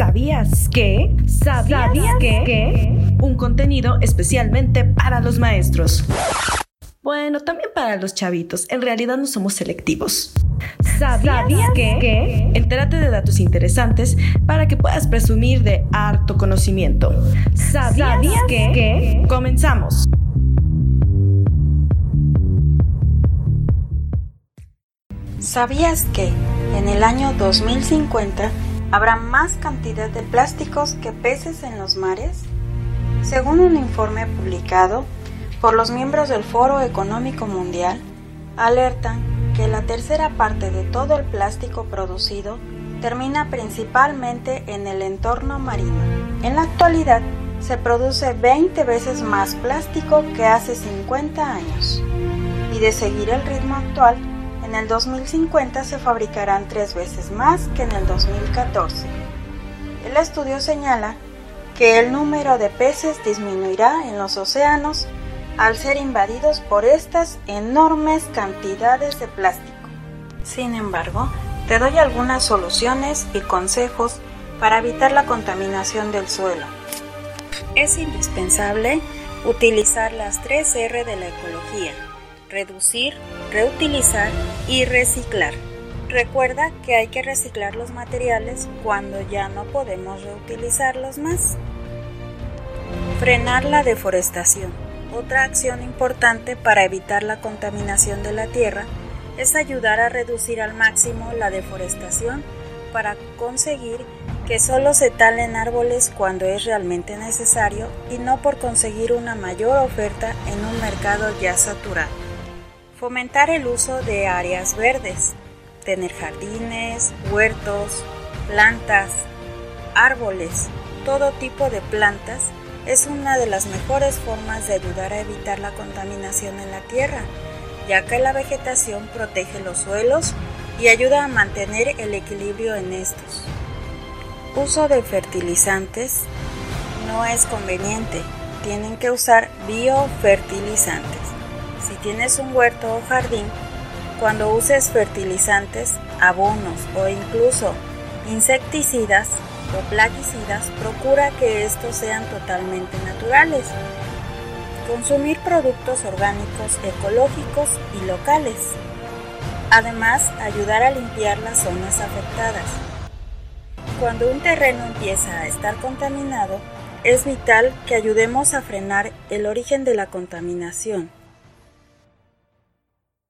¿Sabías que? ¿Sabías, que? Un contenido especialmente para los maestros. Bueno, también para los chavitos. En realidad no somos selectivos. ¿Sabías, que? Entérate de datos interesantes para que puedas presumir de harto conocimiento. ¿Sabías, que? Comenzamos. ¿Sabías que en el año 2050 habrá más cantidad de plásticos que peces en los mares? Según un informe publicado por los miembros del Foro Económico Mundial, alertan que la tercera parte de todo el plástico producido termina principalmente en el entorno marino. En la actualidad, se produce 20 veces más plástico que hace 50 años. Y de seguir el ritmo actual, en el 2050 se fabricarán tres veces más que en el 2014. El estudio señala que el número de peces disminuirá en los océanos al ser invadidos por estas enormes cantidades de plástico. Sin embargo, te doy algunas soluciones y consejos para evitar la contaminación del suelo. Es indispensable utilizar las 3 R de la ecología reducir, reutilizar y reciclar. Recuerda que hay que reciclar los materiales cuando ya no podemos reutilizarlos más. Frenar la deforestación. Otra acción importante para evitar la contaminación de la tierra es ayudar a reducir al máximo la deforestación para conseguir que solo se talen árboles cuando es realmente necesario y no por conseguir una mayor oferta en un mercado ya saturado. Fomentar el uso de áreas verdes, tener jardines, huertos, plantas, árboles, todo tipo de plantas es una de las mejores formas de ayudar a evitar la contaminación en la tierra, ya que la vegetación protege los suelos y ayuda a mantener el equilibrio en estos. Uso de fertilizantes no es conveniente, tienen que usar biofertilizantes. Tienes un huerto o jardín, cuando uses fertilizantes, abonos o incluso insecticidas o plaguicidas, procura que estos sean totalmente naturales. Consumir productos orgánicos, ecológicos y locales. Además, ayudar a limpiar las zonas afectadas. Cuando un terreno empieza a estar contaminado, es vital que ayudemos a frenar el origen de la contaminación